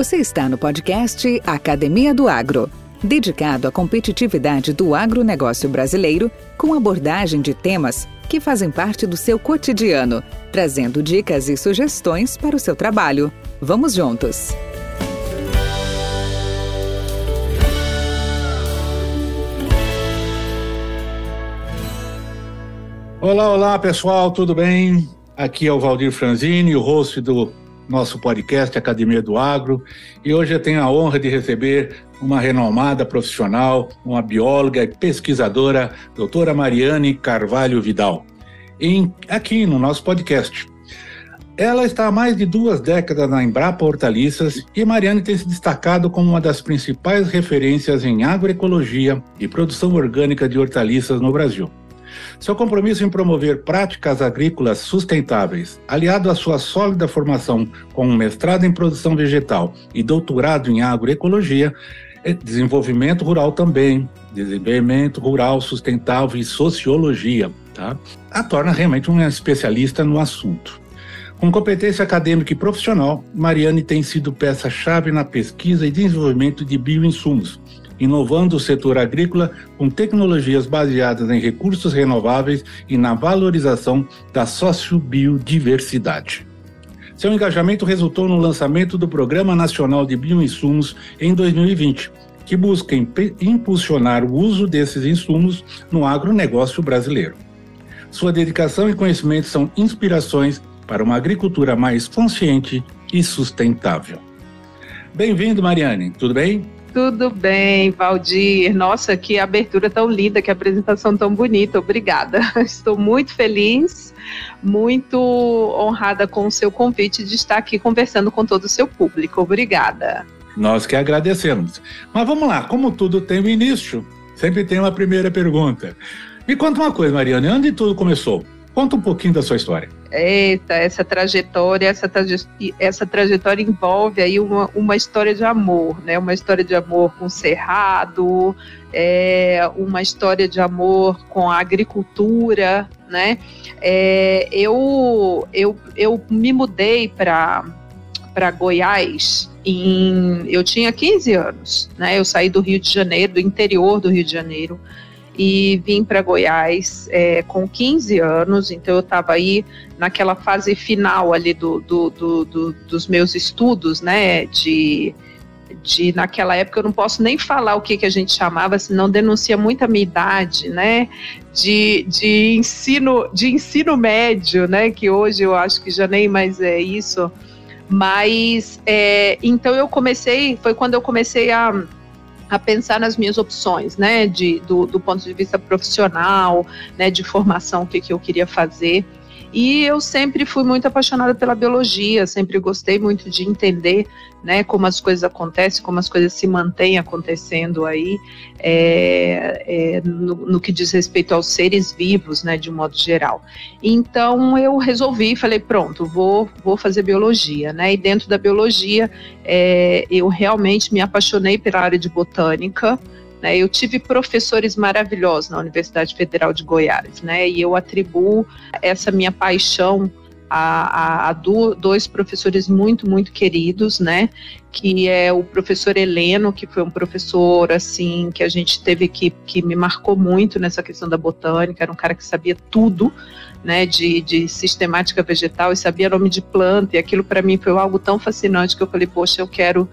Você está no podcast Academia do Agro, dedicado à competitividade do agronegócio brasileiro, com abordagem de temas que fazem parte do seu cotidiano, trazendo dicas e sugestões para o seu trabalho. Vamos juntos! Olá, olá pessoal, tudo bem? Aqui é o Valdir Franzini, o host do nosso podcast Academia do Agro, e hoje eu tenho a honra de receber uma renomada profissional, uma bióloga e pesquisadora, doutora Mariane Carvalho Vidal, em, aqui no nosso podcast. Ela está há mais de duas décadas na Embrapa Hortaliças e Mariane tem se destacado como uma das principais referências em agroecologia e produção orgânica de hortaliças no Brasil. Seu compromisso em promover práticas agrícolas sustentáveis, aliado à sua sólida formação com um mestrado em produção vegetal e doutorado em agroecologia, é desenvolvimento rural também, desenvolvimento rural sustentável e sociologia, tá? a torna realmente uma especialista no assunto. Com competência acadêmica e profissional, Mariane tem sido peça-chave na pesquisa e desenvolvimento de bioinsumos, inovando o setor agrícola com tecnologias baseadas em recursos renováveis e na valorização da sociobiodiversidade. Seu engajamento resultou no lançamento do Programa Nacional de Bioinsumos em 2020, que busca impulsionar o uso desses insumos no agronegócio brasileiro. Sua dedicação e conhecimento são inspirações para uma agricultura mais consciente e sustentável. Bem-vindo, Mariane. Tudo bem? Tudo bem, Valdir. Nossa, que abertura tão linda, que apresentação tão bonita. Obrigada. Estou muito feliz, muito honrada com o seu convite de estar aqui conversando com todo o seu público. Obrigada. Nós que agradecemos. Mas vamos lá, como tudo tem um início, sempre tem uma primeira pergunta. Me conta uma coisa, Mariana, onde tudo começou? Conta um pouquinho da sua história. Eita, essa trajetória, essa, traje essa trajetória envolve aí uma, uma história de amor, né? Uma história de amor com o cerrado, é, uma história de amor com a agricultura, né? É, eu, eu, eu me mudei para para Goiás em eu tinha 15 anos, né? Eu saí do Rio de Janeiro, do interior do Rio de Janeiro, e vim para Goiás é, com 15 anos, então eu estava aí naquela fase final ali do, do, do, do, dos meus estudos, né, de, de naquela época eu não posso nem falar o que, que a gente chamava, senão denuncia muito a minha idade, né, de, de ensino de ensino médio, né, que hoje eu acho que já nem mais é isso, mas é, então eu comecei, foi quando eu comecei a a pensar nas minhas opções, né, de, do, do ponto de vista profissional, né, de formação, o que, que eu queria fazer. E eu sempre fui muito apaixonada pela biologia, sempre gostei muito de entender né, como as coisas acontecem, como as coisas se mantêm acontecendo aí, é, é, no, no, que diz respeito aos seres vivos, né, de um modo geral. Então eu resolvi, falei, pronto, vou, vou fazer biologia, né, e dentro da biologia é, eu realmente me apaixonei pela área de botânica, né, eu tive professores maravilhosos na Universidade Federal de Goiás, né, e eu atribuo essa minha paixão a, a, a do, dois professores muito, muito queridos, né, que é o professor Heleno, que foi um professor, assim, que a gente teve que, que me marcou muito nessa questão da botânica, era um cara que sabia tudo, né, de, de sistemática vegetal e sabia nome de planta, e aquilo para mim foi algo tão fascinante que eu falei, poxa, eu quero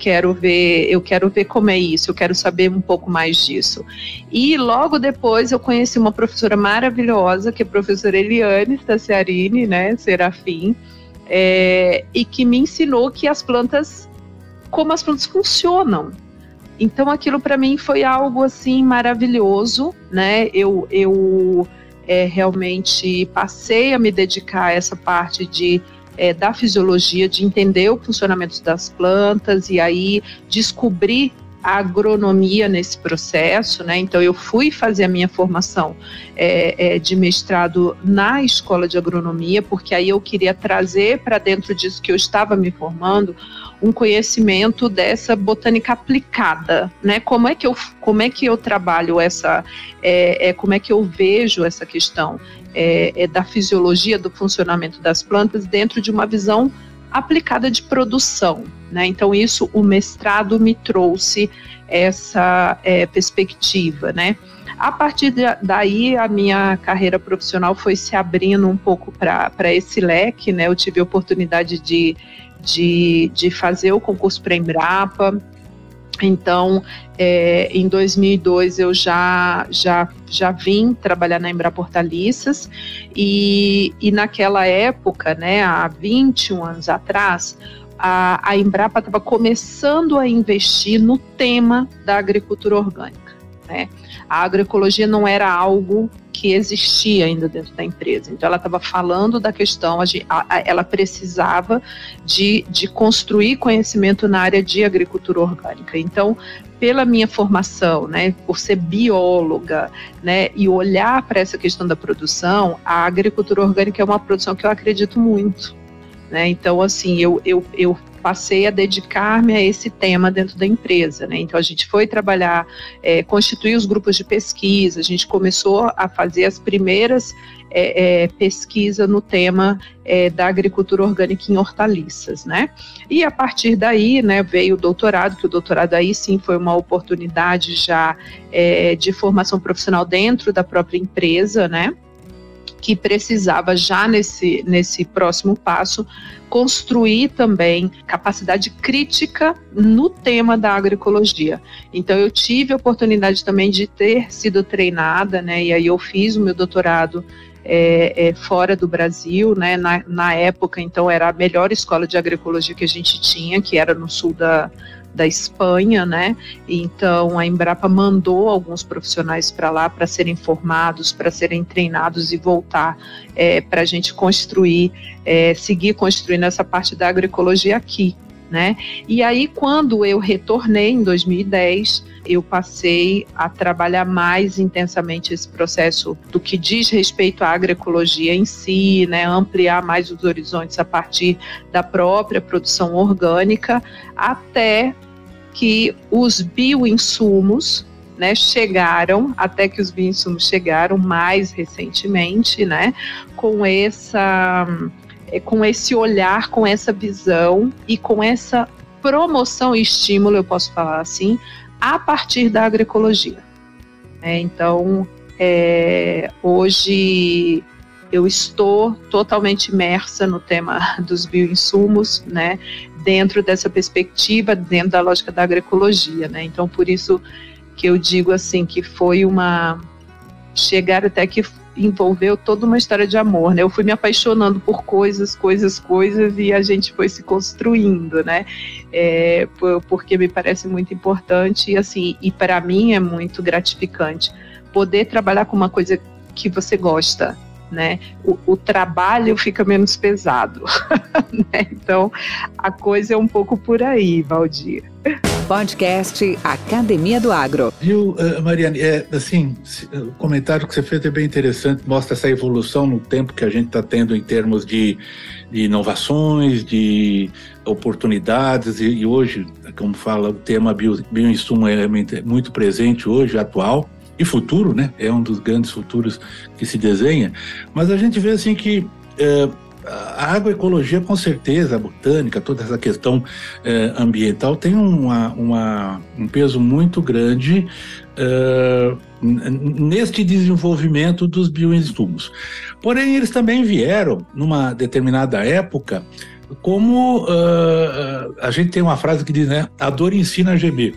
quero ver, eu quero ver como é isso, eu quero saber um pouco mais disso. E logo depois eu conheci uma professora maravilhosa, que é a professora Eliane Staciarini, né, Serafim, é, e que me ensinou que as plantas, como as plantas funcionam. Então aquilo para mim foi algo assim maravilhoso, né? Eu, eu é, realmente passei a me dedicar a essa parte de é, da fisiologia, de entender o funcionamento das plantas e aí descobrir a agronomia nesse processo, né? Então eu fui fazer a minha formação é, é, de mestrado na escola de agronomia, porque aí eu queria trazer para dentro disso que eu estava me formando um conhecimento dessa botânica aplicada, né? Como é que eu, como é que eu trabalho essa, é, é como é que eu vejo essa questão é, é da fisiologia do funcionamento das plantas dentro de uma visão aplicada de produção, Né? Então, isso, o mestrado me trouxe essa é, perspectiva, né? A partir de, daí, a minha carreira profissional foi se abrindo um pouco para esse leque, né? Eu tive a oportunidade de, de, de fazer o concurso para Embrapa, então, é, em 2002 eu já, já, já vim trabalhar na Embrapa Hortaliças e, e naquela época, né, há 21 anos atrás, a, a Embrapa estava começando a investir no tema da agricultura orgânica. Né? A agroecologia não era algo que existia ainda dentro da empresa. Então, ela estava falando da questão, ela precisava de, de construir conhecimento na área de agricultura orgânica. Então, pela minha formação, né, por ser bióloga, né, e olhar para essa questão da produção, a agricultura orgânica é uma produção que eu acredito muito. Né? Então, assim, eu, eu, eu passei a dedicar-me a esse tema dentro da empresa. Né? Então, a gente foi trabalhar, é, constituir os grupos de pesquisa, a gente começou a fazer as primeiras é, é, pesquisa no tema é, da agricultura orgânica em hortaliças, né? E a partir daí, né, veio o doutorado, que o doutorado aí sim foi uma oportunidade já é, de formação profissional dentro da própria empresa, né? Que precisava já nesse, nesse próximo passo construir também capacidade crítica no tema da agroecologia. Então eu tive a oportunidade também de ter sido treinada, né? E aí eu fiz o meu doutorado é, é, fora do Brasil, né? Na, na época, então era a melhor escola de agroecologia que a gente tinha, que era no sul da da Espanha, né? Então a Embrapa mandou alguns profissionais para lá para serem formados, para serem treinados e voltar é, para a gente construir, é, seguir construindo essa parte da agroecologia aqui, né? E aí quando eu retornei em 2010 eu passei a trabalhar mais intensamente esse processo do que diz respeito à agroecologia em si, né, ampliar mais os horizontes a partir da própria produção orgânica, até que os bioinsumos né, chegaram, até que os bioinsumos chegaram mais recentemente, né, com essa com esse olhar, com essa visão e com essa promoção e estímulo, eu posso falar assim, a partir da agroecologia. É, então, é, hoje eu estou totalmente imersa no tema dos bioinsumos, né, dentro dessa perspectiva, dentro da lógica da agroecologia, né. Então, por isso que eu digo assim que foi uma chegar até que envolveu toda uma história de amor, né? Eu fui me apaixonando por coisas, coisas, coisas e a gente foi se construindo, né? É, porque me parece muito importante e assim, e para mim é muito gratificante poder trabalhar com uma coisa que você gosta, né? O, o trabalho fica menos pesado, né? Então a coisa é um pouco por aí, Valdir. Podcast Academia do Agro. Viu, uh, Mariane, é, assim, o comentário que você fez é bem interessante, mostra essa evolução no tempo que a gente está tendo em termos de, de, inovações, de oportunidades, e, e, hoje, como fala, o tema bio, bioinsumo é muito presente hoje, atual, e futuro, né? É um dos grandes futuros que se desenha. Mas a gente vê assim que é, a agroecologia, com certeza, a botânica, toda essa questão é, ambiental tem uma, uma, um peso muito grande é, neste desenvolvimento dos bioinsumos. Porém, eles também vieram, numa determinada época, como uh, a gente tem uma frase que diz, né? A dor ensina a gemer.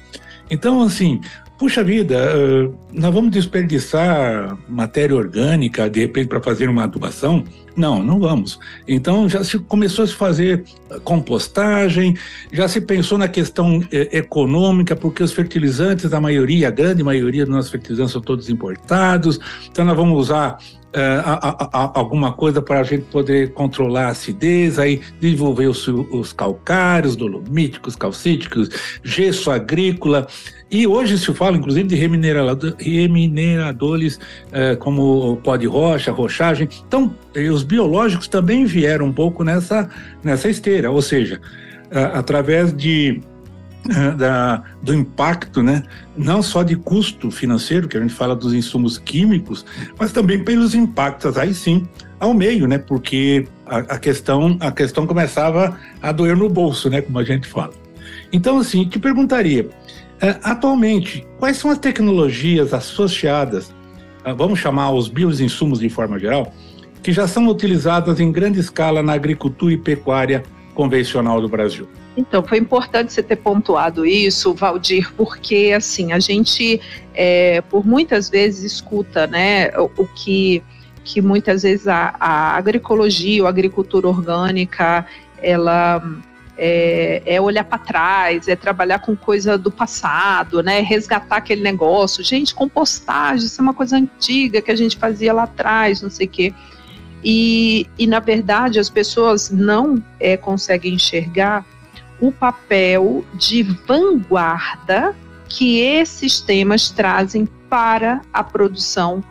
Então, assim, puxa vida, eh, nós vamos desperdiçar matéria orgânica de repente para fazer uma adubação? Não, não vamos. Então já se começou a se fazer compostagem, já se pensou na questão eh, econômica, porque os fertilizantes, a maioria, a grande maioria dos nossos fertilizantes são todos importados, então nós vamos usar é, a, a, alguma coisa para a gente poder controlar a acidez, aí desenvolver os, os calcários, dolomíticos, calcíticos, gesso agrícola. E hoje se fala, inclusive, de remineradores é, como pó de rocha, rochagem. Então, os biológicos também vieram um pouco nessa, nessa esteira, ou seja, através de da, do impacto, né? não só de custo financeiro, que a gente fala dos insumos químicos, mas também pelos impactos, aí sim, ao meio, né? porque a, a, questão, a questão começava a doer no bolso, né? como a gente fala. Então, assim, te perguntaria, é, atualmente, quais são as tecnologias associadas, vamos chamar os bioinsumos de forma geral, que já são utilizadas em grande escala na agricultura e pecuária convencional do Brasil? Então, foi importante você ter pontuado isso, Valdir, porque assim, a gente é, por muitas vezes escuta né, o, que, que muitas vezes a, a agroecologia ou a agricultura orgânica ela é, é olhar para trás, é trabalhar com coisa do passado, né? Resgatar aquele negócio. Gente, compostagem, isso é uma coisa antiga que a gente fazia lá atrás, não sei o quê. E, e na verdade as pessoas não é, conseguem enxergar o papel de vanguarda que esses temas trazem para a produção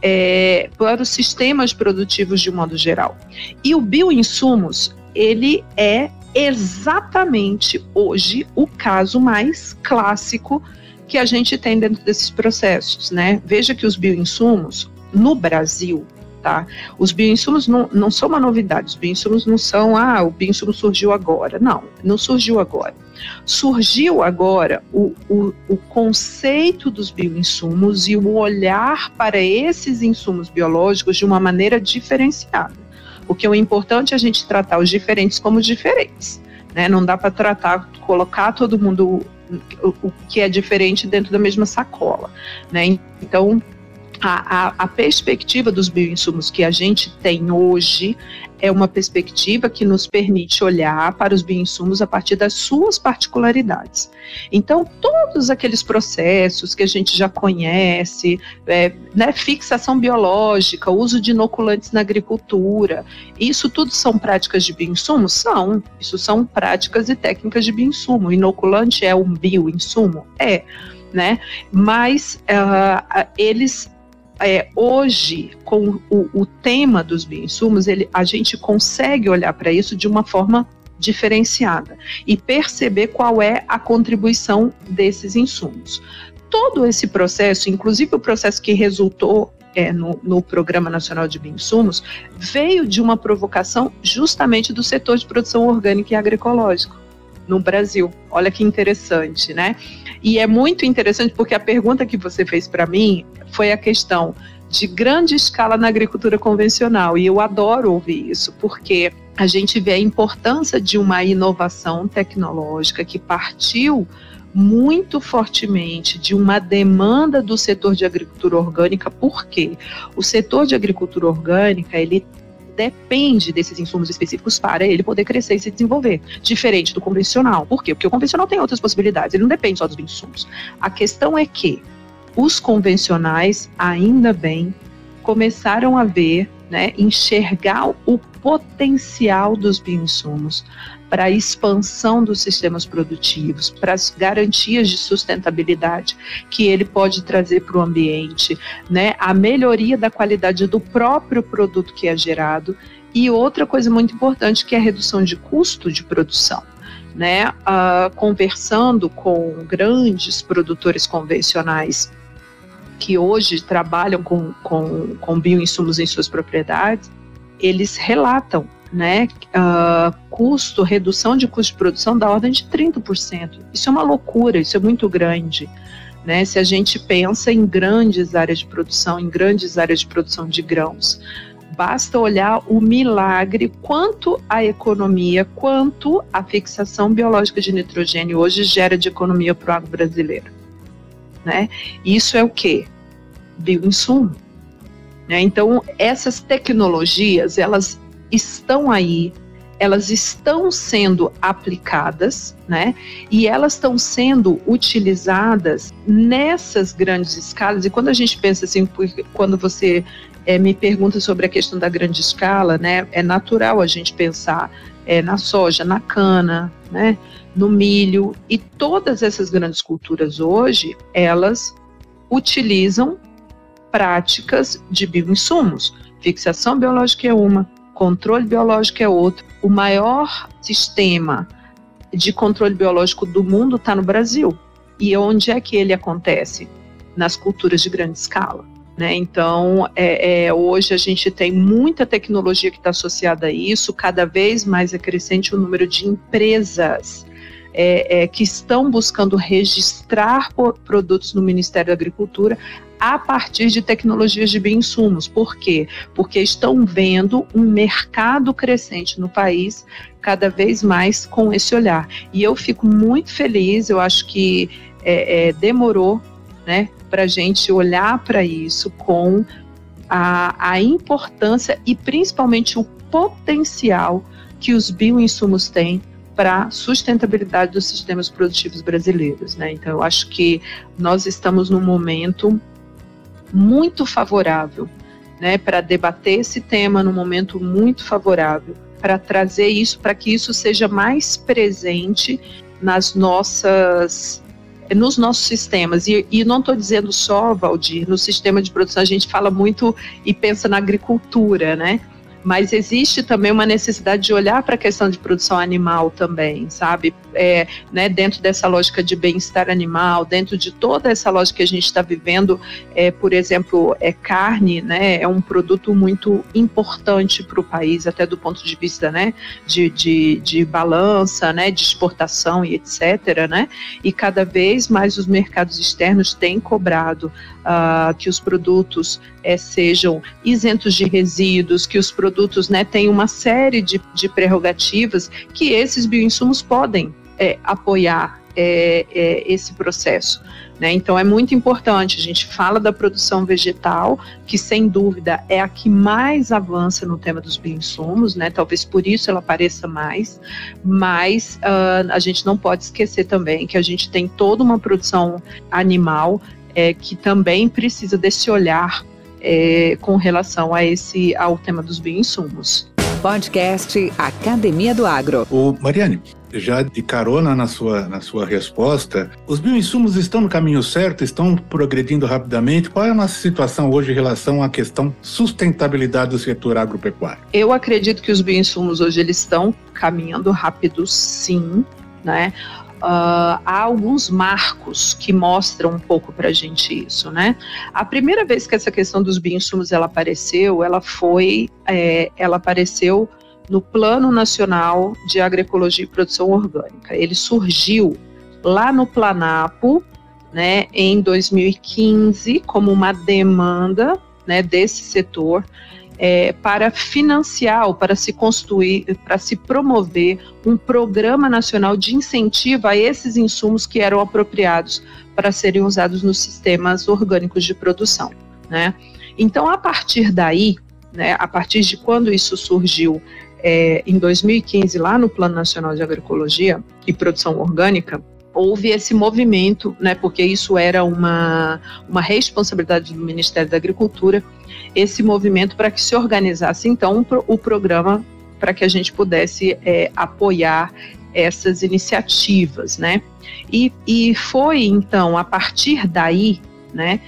é, para os sistemas produtivos de um modo geral. E o bioinsumos, ele é exatamente hoje o caso mais clássico que a gente tem dentro desses processos, né? Veja que os bioinsumos no Brasil, tá? Os bioinsumos não, não são uma novidade, os bioinsumos não são, ah, o bioinsumo surgiu agora. Não, não surgiu agora. Surgiu agora o, o, o conceito dos bioinsumos e o olhar para esses insumos biológicos de uma maneira diferenciada. Porque o importante é a gente tratar os diferentes como diferentes. Né? Não dá para tratar, colocar todo mundo o, o, que é diferente dentro da mesma sacola. Né? Então, a, a, a, perspectiva dos bioinsumos que a gente tem hoje é uma perspectiva que nos permite olhar para os bioinsumos a partir das suas particularidades. Então, todos aqueles processos que a gente já conhece, é, né, fixação biológica, uso de inoculantes na agricultura, isso tudo são práticas de bioinsumo? São. Isso são práticas e técnicas de bioinsumo. Inoculante é um bioinsumo? É. Né? Mas uh, eles é, hoje, com o, o, tema dos bioinsumos, ele, a gente consegue olhar para isso de uma forma diferenciada e perceber qual é a contribuição desses insumos. Todo esse processo, inclusive o processo que resultou é, no, no, Programa Nacional de Bioinsumos, veio de uma provocação justamente do setor de produção orgânica e agroecológico no Brasil. Olha que interessante, né? E é muito interessante porque a pergunta que você fez para mim foi a questão de grande escala na agricultura convencional. E eu adoro ouvir isso, porque a gente vê a importância de uma inovação tecnológica que partiu muito fortemente de uma demanda do setor de agricultura orgânica, porque o setor de agricultura orgânica ele depende desses insumos específicos para ele poder crescer e se desenvolver, diferente do convencional. Por quê? Porque o convencional tem outras possibilidades, ele não depende só dos insumos. A questão é que os convencionais, ainda bem, começaram a ver, né, enxergar o potencial dos bioinsumos para a expansão dos sistemas produtivos, para as garantias de sustentabilidade que ele pode trazer para o ambiente, né, a melhoria da qualidade do próprio produto que é gerado e outra coisa muito importante que é a redução de custo de produção. Né, uh, conversando com grandes produtores convencionais que hoje trabalham com, com, com bioinsumos em suas propriedades, eles relatam né, uh, custo, redução de custo de produção da ordem de 30%. Isso é uma loucura, isso é muito grande. Né, se a gente pensa em grandes áreas de produção, em grandes áreas de produção de grãos, basta olhar o milagre quanto a economia, quanto a fixação biológica de nitrogênio hoje gera de economia para o agro brasileiro. Né? Isso é o que? Bioinsumo. Né? Então, essas tecnologias, elas estão aí, elas estão sendo aplicadas, né? E elas estão sendo utilizadas nessas grandes escalas. E quando a gente pensa assim, quando você é, me pergunta sobre a questão da grande escala, né? É natural a gente pensar é, na soja, na cana, né? No milho e todas essas grandes culturas hoje, elas utilizam práticas de bioinsumos. Fixação biológica é uma, controle biológico é outro. O maior sistema de controle biológico do mundo está no Brasil. E onde é que ele acontece? Nas culturas de grande escala. Né? Então, é, é, hoje a gente tem muita tecnologia que está associada a isso, cada vez mais é crescente o número de empresas é, é, que estão buscando registrar produtos no Ministério da Agricultura a partir de tecnologias de bioinsumos. Por quê? Porque estão vendo um mercado crescente no país cada vez mais com esse olhar. E eu fico muito feliz, eu acho que é, é, demorou né, para a gente olhar para isso com a, a importância e principalmente o potencial que os bioinsumos têm para a sustentabilidade dos sistemas produtivos brasileiros. Né? Então, eu acho que nós estamos num momento muito favorável né, para debater esse tema, num momento muito favorável para trazer isso, para que isso seja mais presente nas nossas nos nossos sistemas. E, e não estou dizendo só, Valdir, no sistema de produção a gente fala muito e pensa na agricultura, né? Mas existe também uma necessidade de olhar para a questão de produção animal também, sabe? É, né, dentro dessa lógica de bem-estar animal, dentro de toda essa lógica que a gente está vivendo, é, por exemplo, é carne, né, é um produto muito importante para o país, até do ponto de vista, né, de, de, de balança, né, de exportação e etc, né, e cada vez mais os mercados externos têm cobrado uh, que os produtos é, sejam isentos de resíduos, que os produtos né, tenham uma série de, de prerrogativas que esses bioinsumos podem é, apoiar é, é, esse processo. Né? Então é muito importante, a gente fala da produção vegetal, que sem dúvida é a que mais avança no tema dos bioinsumos, né? talvez por isso ela apareça mais, mas uh, a gente não pode esquecer também que a gente tem toda uma produção animal é, que também precisa desse olhar é, com relação a esse ao tema dos bioinsumos. Podcast Academia do Agro. O Mariane, já de carona na sua, na sua resposta, os bioinsumos estão no caminho certo, estão progredindo rapidamente. Qual é a nossa situação hoje em relação à questão sustentabilidade do setor agropecuário? Eu acredito que os bioinsumos hoje eles estão caminhando rápido, sim. Né? Uh, há alguns marcos que mostram um pouco para a gente isso, né? A primeira vez que essa questão dos bioinsumos ela apareceu, ela foi, é, ela apareceu no Plano Nacional de Agroecologia e Produção Orgânica. Ele surgiu lá no Planapo, né, em 2015, como uma demanda, né, desse setor é, para financiar ou para se construir, para se promover um programa nacional de incentivo a esses insumos que eram apropriados para serem usados nos sistemas orgânicos de produção. Né? Então, a partir daí, né, a partir de quando isso surgiu é, em 2015, lá no Plano Nacional de Agroecologia e Produção Orgânica, houve esse movimento, né, porque isso era uma, uma responsabilidade do Ministério da Agricultura, esse movimento para que se organizasse então o programa para que a gente pudesse é, apoiar essas iniciativas, né? E, e foi então a partir daí, né,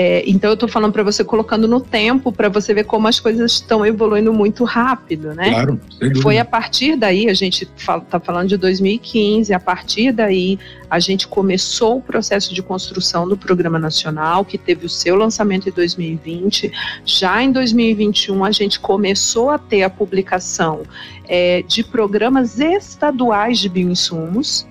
é, então eu estou falando para você colocando no tempo para você ver como as coisas estão evoluindo muito rápido, né? Claro. Foi a partir daí a gente está falando de 2015. A partir daí a gente começou o processo de construção do programa nacional que teve o seu lançamento em 2020. Já em 2021 a gente começou a ter a publicação é, de programas estaduais de bioinsumos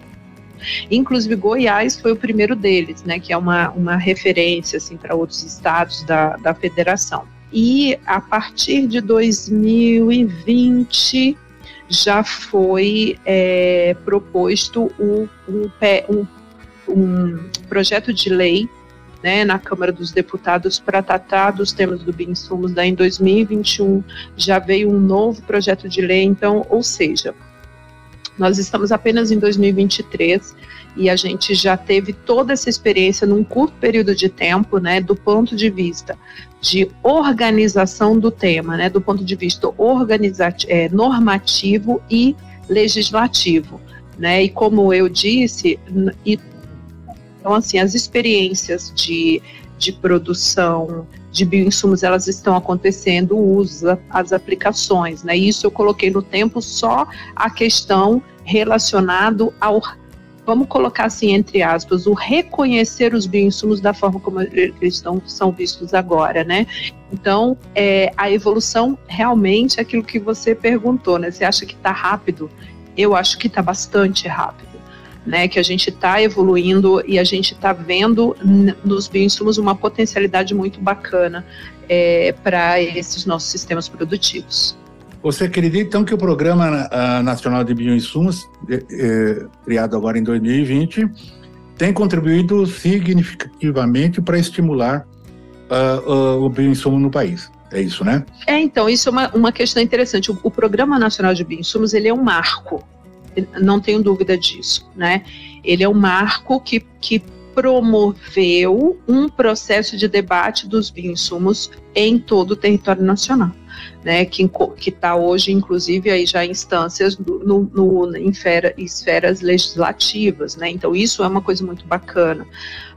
Inclusive Goiás foi o primeiro deles, né, que é uma, uma referência assim para outros estados da, da federação. E a partir de 2020 já foi é, proposto um, um, um, projeto de lei né, na Câmara dos Deputados para tratar dos temas do bioinsumos. Daí em 2021 já veio um novo projeto de lei, então, ou seja, nós estamos apenas em 2023 e a gente já teve toda essa experiência num curto período de tempo, né, do ponto de vista de organização do tema, né, do ponto de vista organizativo, é, normativo e legislativo, né, e como eu disse, e, então assim, as experiências de, de produção de bioinsumos elas estão acontecendo, o uso, as aplicações, né? Isso eu coloquei no tempo só a questão relacionado ao vamos colocar assim entre aspas, o reconhecer os bioinsumos da forma como eles estão, são vistos agora, né? Então, é, a evolução realmente é aquilo que você perguntou, né? Você acha que está rápido? Eu acho que está bastante rápido. Né, que a gente está evoluindo e a gente está vendo nos bioinsumos uma potencialidade muito bacana é, para esses nossos sistemas produtivos. Você acredita então que o Programa Nacional de Bioinsumos, é, criado agora em 2020, tem contribuído significativamente para estimular uh, uh, o bioinsumo no país? É isso, né? É, então, isso é uma, uma questão interessante. O, o Programa Nacional de Bioinsumos, ele é um marco, não tenho dúvida disso, né? Ele é um marco que, que promoveu um processo de debate dos bioinsumos em todo o território nacional. Né, que está hoje, inclusive, aí já instâncias no, no, em fera, esferas legislativas, né, então isso é uma coisa muito bacana,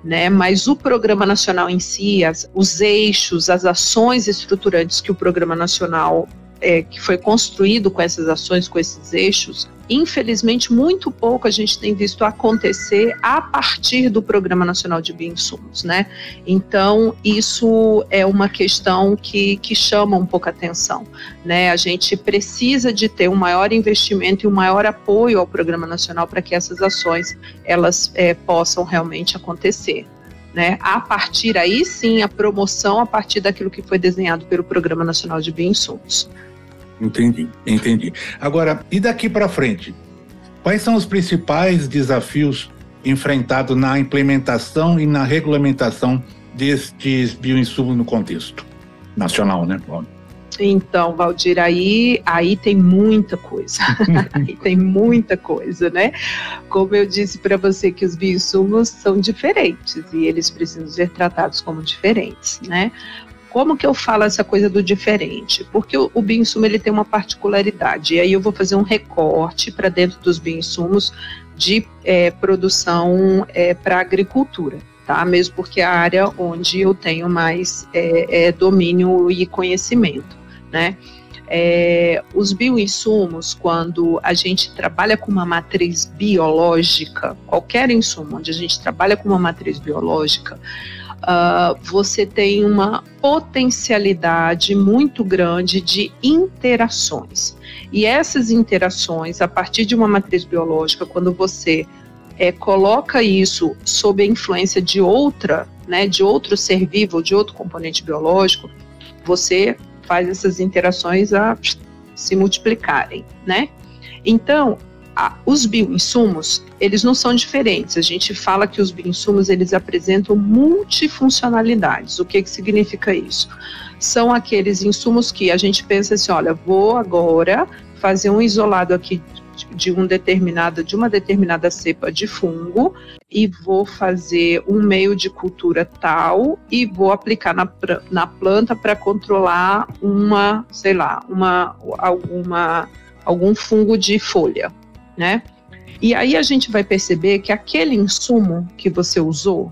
né, mas o Programa Nacional em si, as, os eixos, as ações estruturantes que o Programa Nacional é, que foi construído com essas ações, com esses eixos, infelizmente, muito pouco a gente tem visto acontecer a partir do Programa Nacional de Bioinsumos, né? Então, isso é uma questão que, que chama um pouco a atenção, né? A gente precisa de ter um maior investimento e um maior apoio ao Programa Nacional para que essas ações, elas é, possam realmente acontecer. Né, a partir aí sim a promoção a partir daquilo que foi desenhado pelo Programa Nacional de Bioinsumos. Entendi, entendi. Agora, e daqui para frente? Quais são os principais desafios enfrentados na implementação e na regulamentação destes bioinsumos no contexto nacional, né? Então, Valdir, aí, aí tem muita coisa. aí tem muita coisa, né? Como eu disse para você que os bioinsumos são diferentes e eles precisam ser tratados como diferentes, né? Como que eu falo essa coisa do diferente? Porque o, o bioinsumo ele tem uma particularidade, e aí eu vou fazer um recorte para dentro dos bioinsumos de é, produção é, para agricultura. Tá? Mesmo porque é a área onde eu tenho mais é, é domínio e conhecimento, né? É, os bioinsumos, quando a gente trabalha com uma matriz biológica, qualquer insumo onde a gente trabalha com uma matriz biológica, uh, você tem uma potencialidade muito grande de interações. E essas interações, a partir de uma matriz biológica, quando você é, coloca isso sob a influência de outra, né, de outro ser vivo, de outro componente biológico, você faz essas interações a se multiplicarem, né? Então, a, os bioinsumos, eles não são diferentes. A gente fala que os bioinsumos, eles apresentam multifuncionalidades. O que, que significa isso? São aqueles insumos que a gente pensa assim, olha, vou agora fazer um isolado aqui de um determinada de uma determinada cepa de fungo e vou fazer um meio de cultura tal e vou aplicar na, na planta para controlar uma, sei lá, uma alguma algum fungo de folha, né? E aí a gente vai perceber que aquele insumo que você usou,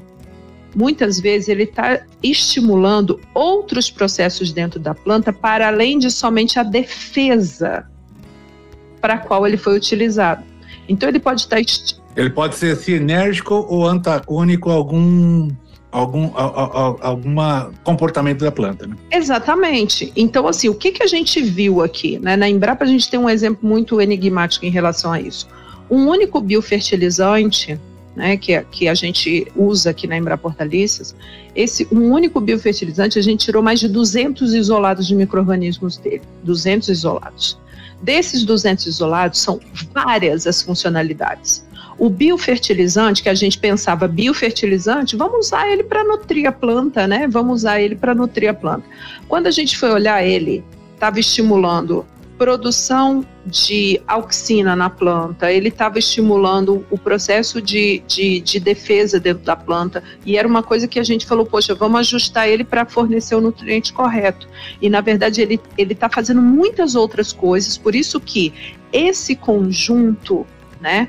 muitas vezes ele está estimulando outros processos dentro da planta para além de somente a defesa para a qual ele foi utilizado. Então ele pode estar tá ele pode ser sinérgico ou antagônico a algum algum comportamento da planta. Né? Exatamente. Então, assim, o que, que a gente viu aqui? Né? Na Embrapa a gente tem um exemplo muito enigmático em relação a isso. Um único biofertilizante né, que, que, a gente usa aqui na Embrapa Hortaliças, esse um único biofertilizante, a gente tirou mais de 200 isolados de micro-organismos dele, 200 isolados. Desses 200 isolados, são várias as funcionalidades. O biofertilizante, que a gente pensava biofertilizante, vamos usar ele para nutrir a planta, né? Vamos usar ele para nutrir a planta. Quando a gente foi olhar ele, estava estimulando produção de auxina na planta, ele estava estimulando o processo de, de, de, defesa dentro da planta, e era uma coisa que a gente falou, poxa, vamos ajustar ele para fornecer o nutriente correto. E na verdade ele está fazendo muitas outras coisas, por isso que esse conjunto, né,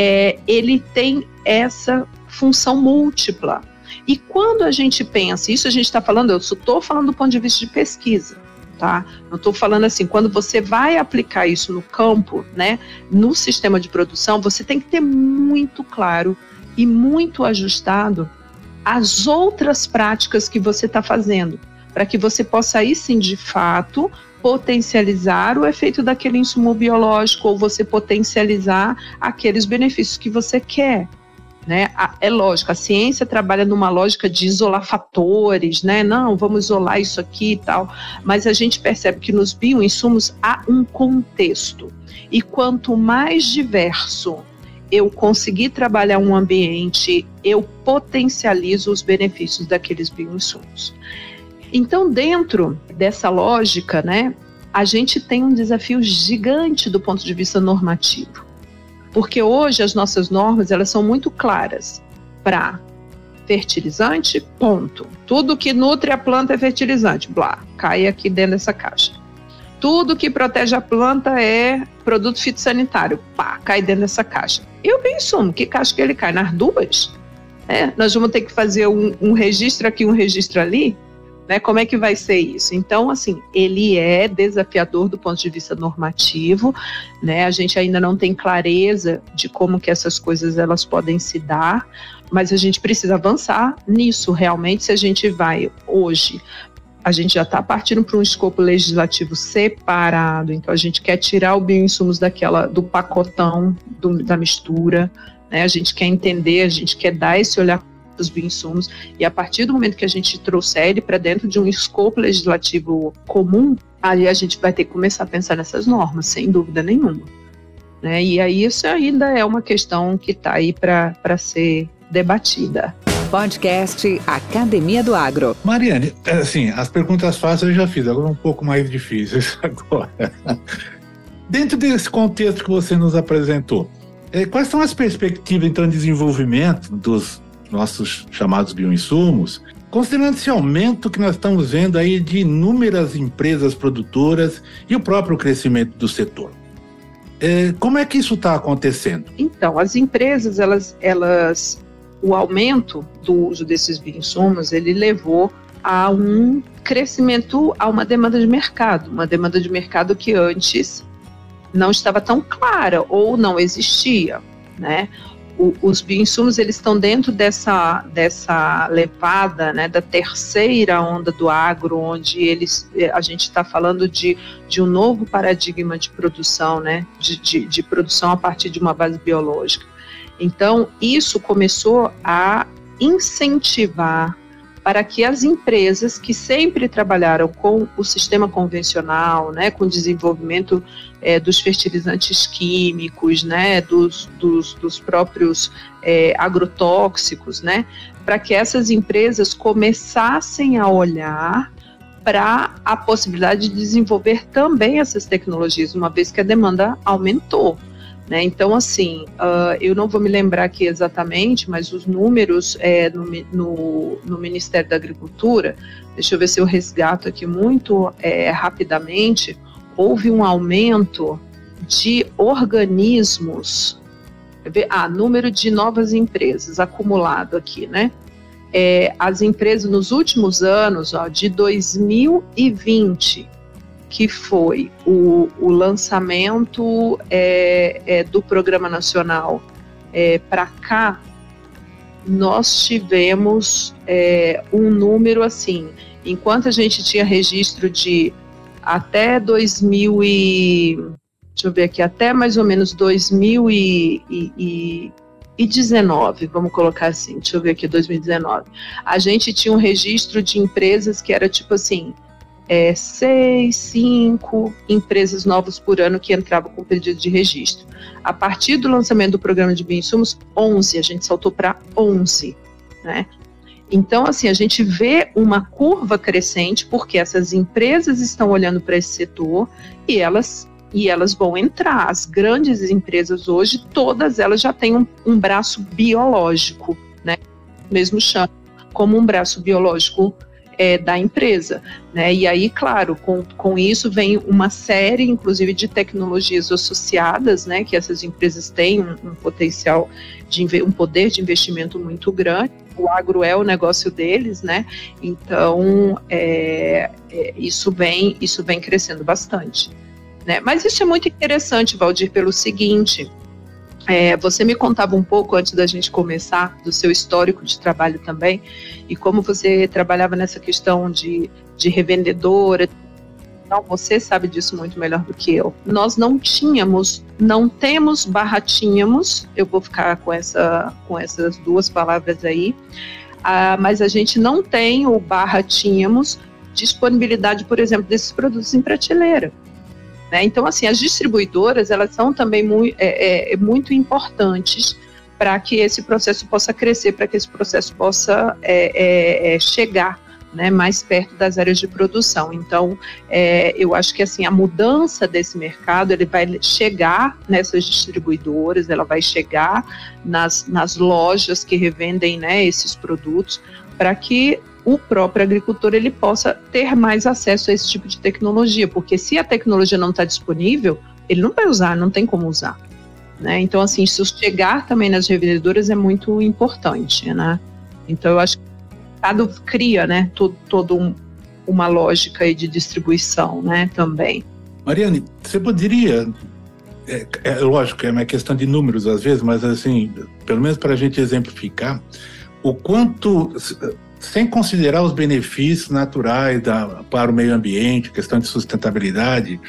é, ele tem essa função múltipla. E quando a gente pensa, isso a gente está falando, eu estou falando do ponto de vista de pesquisa, tá? Não estou falando assim, quando você vai aplicar isso no campo, né, no sistema de produção, você tem que ter muito claro e muito ajustado as outras práticas que você está fazendo, para que você possa aí sim, de fato, potencializar o efeito daquele insumo biológico ou você potencializar aqueles benefícios que você quer. Né? É lógico, a ciência trabalha numa lógica de isolar fatores, né? Não, vamos isolar isso aqui e tal, mas a gente percebe que nos bioinsumos há um contexto. E quanto mais diverso eu conseguir trabalhar um ambiente, eu potencializo os benefícios daqueles bioinsumos. Então, dentro dessa lógica, né, a gente tem um desafio gigante do ponto de vista normativo. Porque hoje as nossas normas, elas são muito claras para fertilizante, ponto. Tudo que nutre a planta é fertilizante, blá, cai aqui dentro dessa caixa. Tudo que protege a planta é produto fitossanitário, pá, cai dentro dessa caixa. E o que caixa que ele cai? Nas duas? É, nós vamos ter que fazer um, um registro aqui, um registro ali? Né? Como é que vai ser isso? Então, assim, ele é desafiador do ponto de vista normativo, né? A gente ainda não tem clareza de como que essas coisas elas podem se dar, mas a gente precisa avançar nisso realmente se a gente vai hoje a gente já está partindo para um escopo legislativo separado, então a gente quer tirar o bioinsumos daquela do pacotão do, da mistura, né? A gente quer entender, a gente quer dar esse olhar dos bioinsumos, e a partir do momento que a gente trouxer ele para dentro de um escopo legislativo comum, aí a gente vai ter que começar a pensar nessas normas, sem dúvida nenhuma. Né? E aí isso ainda é uma questão que está aí para ser debatida. Podcast Academia do Agro. Mariane, é, assim, as perguntas fáceis eu já fiz, agora um pouco mais difíceis agora. Dentro desse contexto que você nos apresentou, é, quais são as perspectivas, então, de desenvolvimento dos nossos chamados bioinsumos, considerando esse aumento que nós estamos vendo aí de inúmeras empresas produtoras e o próprio crescimento do setor. É, como é que isso está acontecendo? Então, as empresas, elas, elas, o aumento do uso desses bioinsumos, ele levou a um crescimento, a uma demanda de mercado, uma demanda de mercado que antes não estava tão clara ou não existia, né? Os bioinsumos eles estão dentro dessa, dessa levada, né, da terceira onda do agro, onde eles, eh, a gente está falando de, de um novo paradigma de produção, né, de, de, de produção a partir de uma base biológica. Então, isso começou a incentivar para que as empresas que sempre trabalharam com o sistema convencional, né, com o desenvolvimento é, dos fertilizantes químicos, né, dos, dos, dos próprios é, agrotóxicos, né, para que essas empresas começassem a olhar para a possibilidade de desenvolver também essas tecnologias, uma vez que a demanda aumentou. Né? Então, assim, uh, eu não vou me lembrar aqui exatamente, mas os números é, no, no, no, Ministério da Agricultura, deixa eu ver se eu resgato aqui muito é, rapidamente, houve um aumento de organismos, ah, número de novas empresas acumulado aqui, né? É, as empresas nos últimos anos, ó, de 2020 que foi o, o lançamento é, é, do Programa Nacional é, para cá, nós tivemos é, um número assim, enquanto a gente tinha registro de até 2000 e deixa eu ver aqui, até mais ou menos 2019, vamos colocar assim, deixa eu ver aqui, 2019, a gente tinha um registro de empresas que era tipo assim, é, seis, cinco empresas novas por ano que entravam com pedido de registro. A partir do lançamento do programa de bioinsumos, 11, a gente saltou para 11, né? Então, assim, a gente vê uma curva crescente porque essas empresas estão olhando para esse setor e elas e elas vão entrar. As grandes empresas hoje, todas elas já têm um, um braço biológico, né? Mesmo chama como um braço biológico é, da empresa. Né? E aí, claro, com, com isso vem uma série, inclusive, de tecnologias associadas, né, que essas empresas têm um, um potencial de um poder de investimento muito grande. O agro é o negócio deles, né? Então é, é, isso vem isso vem crescendo bastante. Né? Mas isso é muito interessante, Valdir, pelo seguinte. É, você me contava um pouco antes da gente começar do seu histórico de trabalho também e como você trabalhava nessa questão de, de revendedora. Então, você sabe disso muito melhor do que eu. Nós não tínhamos, não temos barra tínhamos, eu vou ficar com, essa, com essas duas palavras aí, ah, mas a gente não tem o barra tínhamos disponibilidade, por exemplo, desses produtos em prateleira. Né? Então, assim, as distribuidoras, elas são também muito, é, é, muito importantes para que esse processo possa crescer, para que esse processo possa é, é, é chegar né, mais perto das áreas de produção. Então, é, eu acho que assim a mudança desse mercado ele vai chegar nessas distribuidoras, ela vai chegar nas, nas lojas que revendem né, esses produtos, para que o próprio agricultor ele possa ter mais acesso a esse tipo de tecnologia, porque se a tecnologia não está disponível, ele não vai usar, não tem como usar. Né? Então, assim, chegar também nas revendedoras é muito importante, né? Então, eu acho que cada cria, né, todo, todo um, uma lógica de distribuição, né, também. Mariane, você poderia, é, é lógico, é uma questão de números às vezes, mas assim, pelo menos para a gente exemplificar, o quanto, sem considerar os benefícios naturais da, para o meio ambiente, questão de sustentabilidade,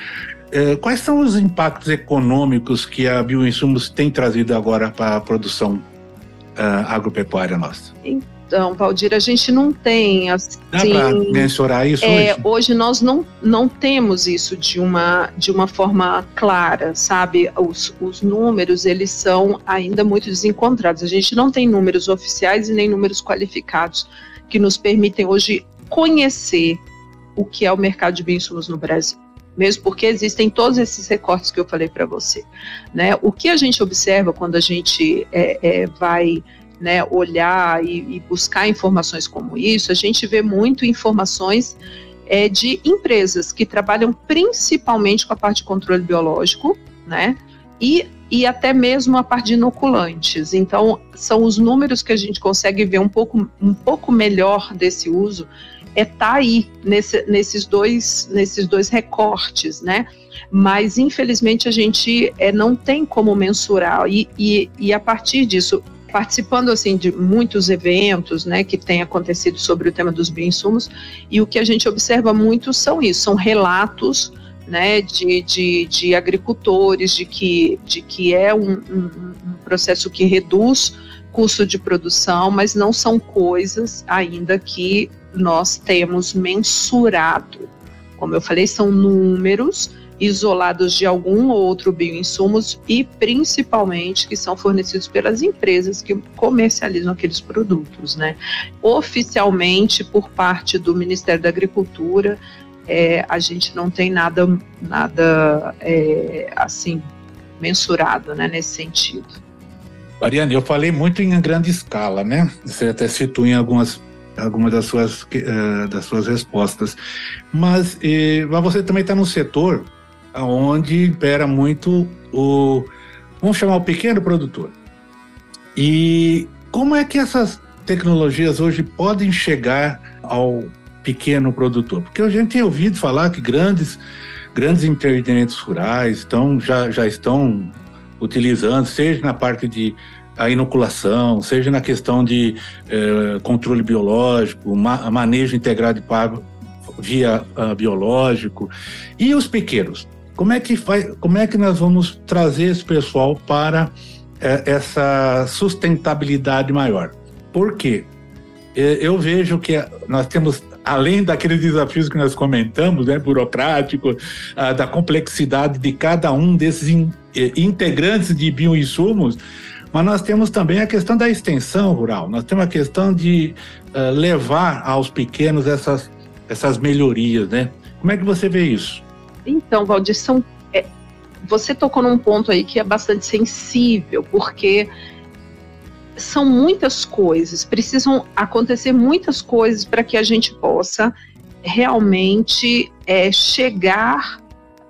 é, quais são os impactos econômicos que a Bioinsumos tem trazido agora para a produção uh, agropecuária nossa? Então, Valdir, a gente não tem assim. Dá para mensurar isso é, hoje? Hoje nós não, não temos isso de uma, de uma forma clara, sabe? Os, os números, eles são ainda muito desencontrados. A gente não tem números oficiais e nem números qualificados que nos permitem hoje conhecer o que é o mercado de bioinsumos no Brasil mesmo porque existem todos esses recortes que eu falei para você. Né? O que a gente observa quando a gente é, é, vai né, olhar e, e, buscar informações como isso, a gente vê muito informações é, de empresas que trabalham principalmente com a parte de controle biológico, né, e, e até mesmo a parte de inoculantes. Então, são os números que a gente consegue ver um pouco, um pouco melhor desse uso, é tá aí nesse, nesses dois nesses dois recortes, né? Mas infelizmente a gente é, não tem como mensurar e, e, e a partir disso participando assim de muitos eventos, né, que tem acontecido sobre o tema dos bioinsumos, e o que a gente observa muito são isso, são relatos, né, de, de, de agricultores, de que, de que é um, um, um processo que reduz custo de produção, mas não são coisas ainda que nós temos mensurado. Como eu falei, são números isolados de algum outro bioinsumos e principalmente que são fornecidos pelas empresas que comercializam aqueles produtos, né? Oficialmente, por parte do Ministério da Agricultura, é, a gente não tem nada, nada é, assim mensurado, né, nesse sentido. Mariane, eu falei muito em grande escala, né? Você até citou em algumas algumas das suas, uh, das suas respostas. Mas, eh, mas você também está no setor onde impera muito o, vamos chamar o pequeno produtor. E como é que essas tecnologias hoje podem chegar ao pequeno produtor? Porque a gente tem ouvido falar que grandes, grandes empreendimentos rurais estão, já, já estão utilizando, seja na parte de a inoculação, seja na questão de eh, controle biológico, ma manejo integrado de pago via uh, biológico, e os pequenos. Como é que faz, como é que nós vamos trazer esse pessoal para é, essa sustentabilidade maior? Por quê? Eu vejo que nós temos, além daqueles desafios que nós comentamos, né, burocrático, ah, da complexidade de cada um desses in, integrantes de bioinsumos, mas nós temos também a questão da extensão rural, nós temos a questão de uh, levar aos pequenos essas, essas melhorias, né? Como é que você vê isso? Então, Valdir, são, é, você tocou num ponto aí que é bastante sensível, porque são muitas coisas, precisam acontecer muitas coisas para que a gente possa realmente é, chegar,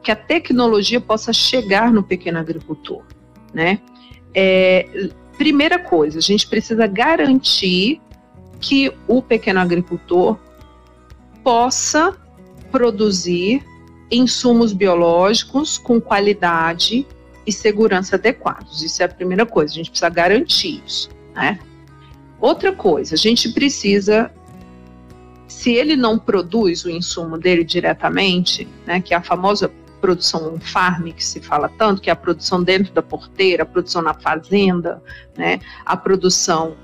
que a tecnologia possa chegar no pequeno agricultor, né? É, primeira coisa, a gente precisa garantir que o pequeno agricultor possa produzir insumos biológicos com qualidade e segurança adequados. Isso é a primeira coisa, a gente precisa garantir isso. Né? Outra coisa, a gente precisa se ele não produz o insumo dele diretamente, né, que é a famosa produção farm que se fala tanto, que é a produção dentro da porteira, a produção na fazenda, né, a produção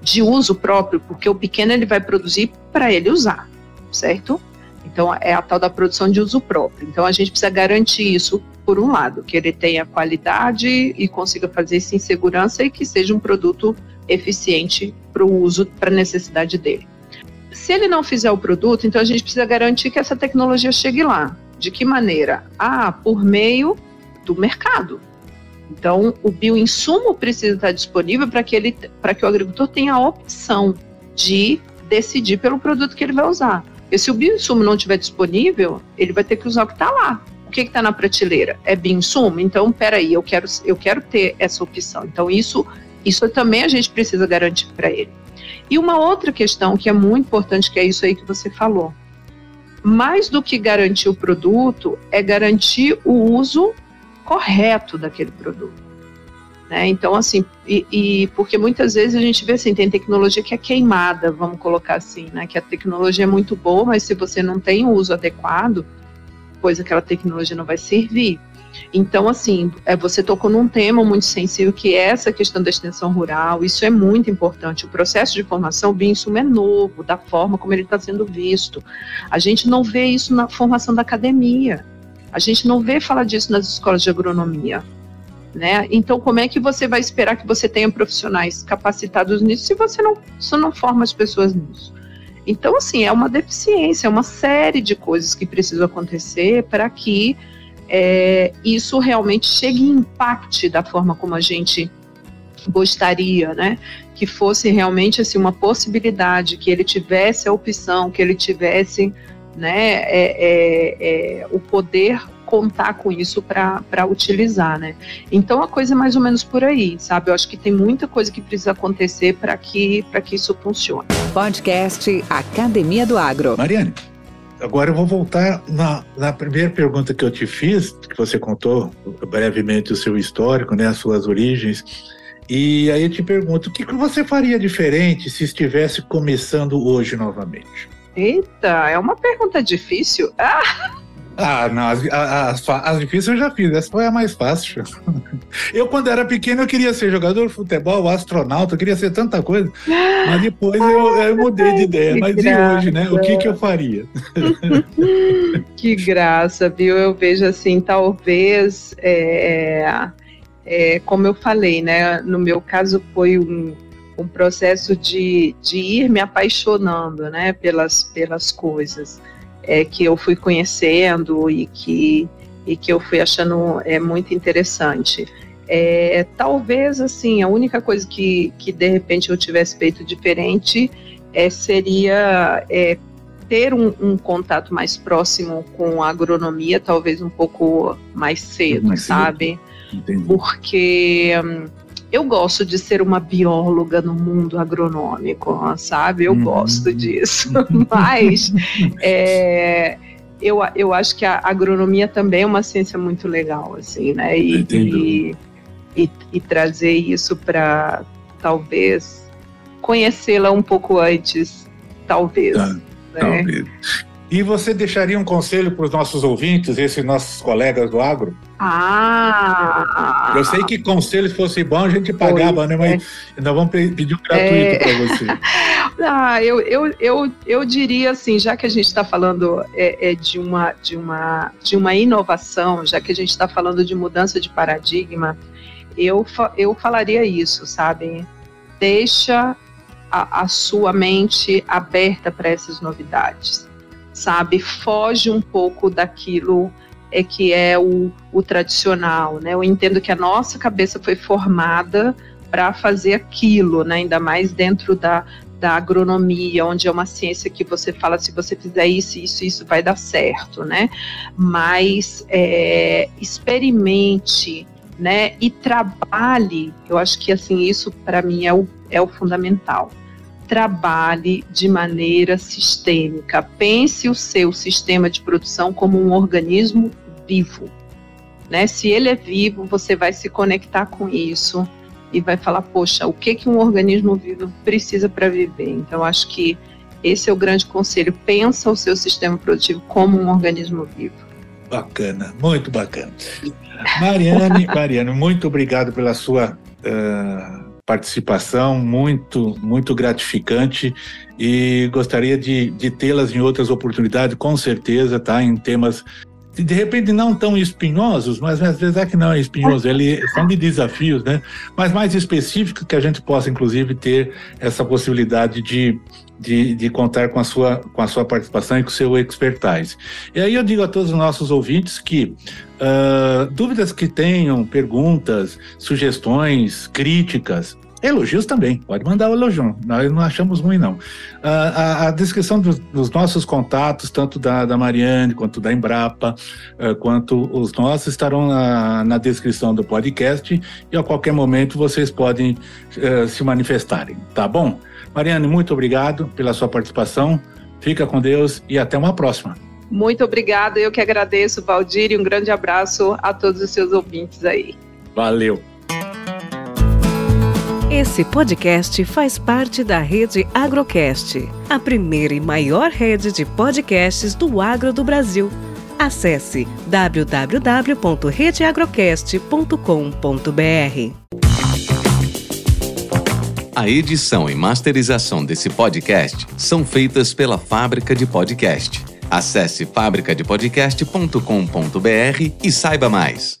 de uso próprio, porque o pequeno ele vai produzir para ele usar, certo? Então é a tal da produção de uso próprio. Então a gente precisa garantir isso por um lado, que ele tenha qualidade e consiga fazer isso em segurança e que seja um produto eficiente para o uso, para a necessidade dele. Se ele não fizer o produto, então a gente precisa garantir que essa tecnologia chegue lá. De que maneira? Ah, por meio do mercado. Então, o bioinsumo precisa estar disponível para que, ele, que o agricultor tenha a opção de decidir pelo produto que ele vai usar. Porque se o bioinsumo não estiver disponível, ele vai ter que usar o que está lá. O que está na prateleira? É bioinsumo? Então, peraí, eu quero, eu quero ter essa opção. Então, isso, isso também a gente precisa garantir para ele. E uma outra questão que é muito importante, que é isso aí que você falou. Mais do que garantir o produto, é garantir o uso correto daquele produto. Né? Então, assim, e, e, porque muitas vezes a gente vê assim, tem tecnologia que é queimada, vamos colocar assim, né? Que a tecnologia é muito boa, mas se você não tem o uso adequado, pois aquela tecnologia não vai servir. Então, assim, é, você tocou num tema muito sensível que é essa questão da extensão rural. Isso é muito importante. O processo de formação, o bioinsumo é novo, da forma como ele está sendo visto. A gente não vê isso na formação da academia. A gente não vê falar disso nas escolas de agronomia. Né? Então, como é que você vai esperar que você tenha profissionais capacitados nisso se você não, se não forma as pessoas nisso? Então, assim, é uma deficiência, é uma série de coisas que precisam acontecer para que é, isso realmente chegue e impacte da forma como a gente gostaria, né? Que fosse realmente assim uma possibilidade, que ele tivesse a opção, que ele tivesse, né, é, é, é o poder contar com isso para utilizar, né? Então a coisa é mais ou menos por aí, sabe? Eu acho que tem muita coisa que precisa acontecer para que para que isso funcione. Podcast Academia do Agro. Mariane, Agora eu vou voltar na, na, primeira pergunta que eu te fiz, que você contou brevemente o seu histórico, né, as suas origens. E aí eu te pergunto, o que, que você faria diferente se estivesse começando hoje novamente? Eita, é uma pergunta difícil. Ah! Ah, não, as, as, as, difíceis eu já fiz, essa foi a mais fácil. Eu, quando era pequeno, eu queria ser jogador de futebol, astronauta, eu queria ser tanta coisa, mas depois eu, eu mudei de ideia. Mas graça. e hoje, né? O que, que eu faria? Que graça, viu? Eu vejo assim, talvez, é, é, como eu falei, né? No meu caso, foi um, um processo de, de ir me apaixonando, né? Pelas, pelas coisas é, que eu fui conhecendo e que, e que eu fui achando é, muito interessante. É, talvez, assim, a única coisa que, que de repente eu tivesse feito diferente é, seria é, ter um, um, contato mais próximo com a agronomia, talvez um pouco mais cedo, mais sabe? Cedo. Porque hum, eu gosto de ser uma bióloga no mundo agronômico, sabe? Eu uhum. gosto disso. Mas é, eu, eu acho que a agronomia também é uma ciência muito legal, assim, né? E, e, e, e trazer isso para talvez conhecê-la um pouco antes, talvez. Tá, né? Talvez. E você deixaria um conselho para os nossos ouvintes, esses nossos colegas do agro? Ah! Eu sei que conselho, se fosse bom, a gente pagava, né? Mas é. nós vamos pedir um gratuito é... para você. ah, eu, eu, eu, eu diria assim, já que a gente está falando é, é, de, uma, de, uma, de uma inovação, já que a gente está falando de mudança de paradigma, eu, eu falaria isso, sabe? Deixa a, a sua mente aberta para essas novidades sabe? Foge um pouco daquilo é que é o, o tradicional, né? Eu entendo que a nossa cabeça foi formada para fazer aquilo, né? Ainda mais dentro da, da agronomia, onde é uma ciência que você fala se você fizer isso, isso, isso vai dar certo, né? Mas é, experimente, né? E trabalhe. Eu acho que assim isso para mim é o, é o fundamental trabalhe de maneira sistêmica. Pense o seu sistema de produção como um organismo vivo. Né? Se ele é vivo, você vai se conectar com isso e vai falar, poxa, o que que um organismo vivo precisa para viver? Então, acho que esse é o grande conselho. Pensa o seu sistema produtivo como um organismo vivo. Bacana, muito bacana. Mariane, Mariane, muito obrigado pela sua uh, participação, muito, muito gratificante e gostaria de, de tê-las em outras oportunidades, com certeza, tá? Em temas de repente não tão espinhosos, mas às vezes é que não é espinhoso, eles são de desafios, né? Mas mais específicos que a gente possa, inclusive, ter essa possibilidade de, de, de, contar com a, sua, com a sua participação e com o seu expertise. E aí eu digo a todos os nossos ouvintes que uh, dúvidas que tenham, perguntas, sugestões, críticas, Elogios também, pode mandar o elogio, nós não achamos ruim não. A, a, a descrição dos, dos, nossos contatos, tanto da, da Mariane, quanto da Embrapa, uh, quanto os nossos, estarão na, na, descrição do podcast e a qualquer momento vocês podem uh, se manifestarem, tá bom? Mariane, muito obrigado pela sua participação, fica com Deus e até uma próxima. Muito obrigada, eu que agradeço, Valdir, e um grande abraço a todos os seus ouvintes aí. Valeu! Esse podcast faz parte da rede Agrocast, a primeira e maior rede de podcasts do agro do Brasil. Acesse www.redeagrocast.com.br. A edição e masterização desse podcast são feitas pela Fábrica de Podcast. Acesse fabricadepodcast.com.br e saiba mais.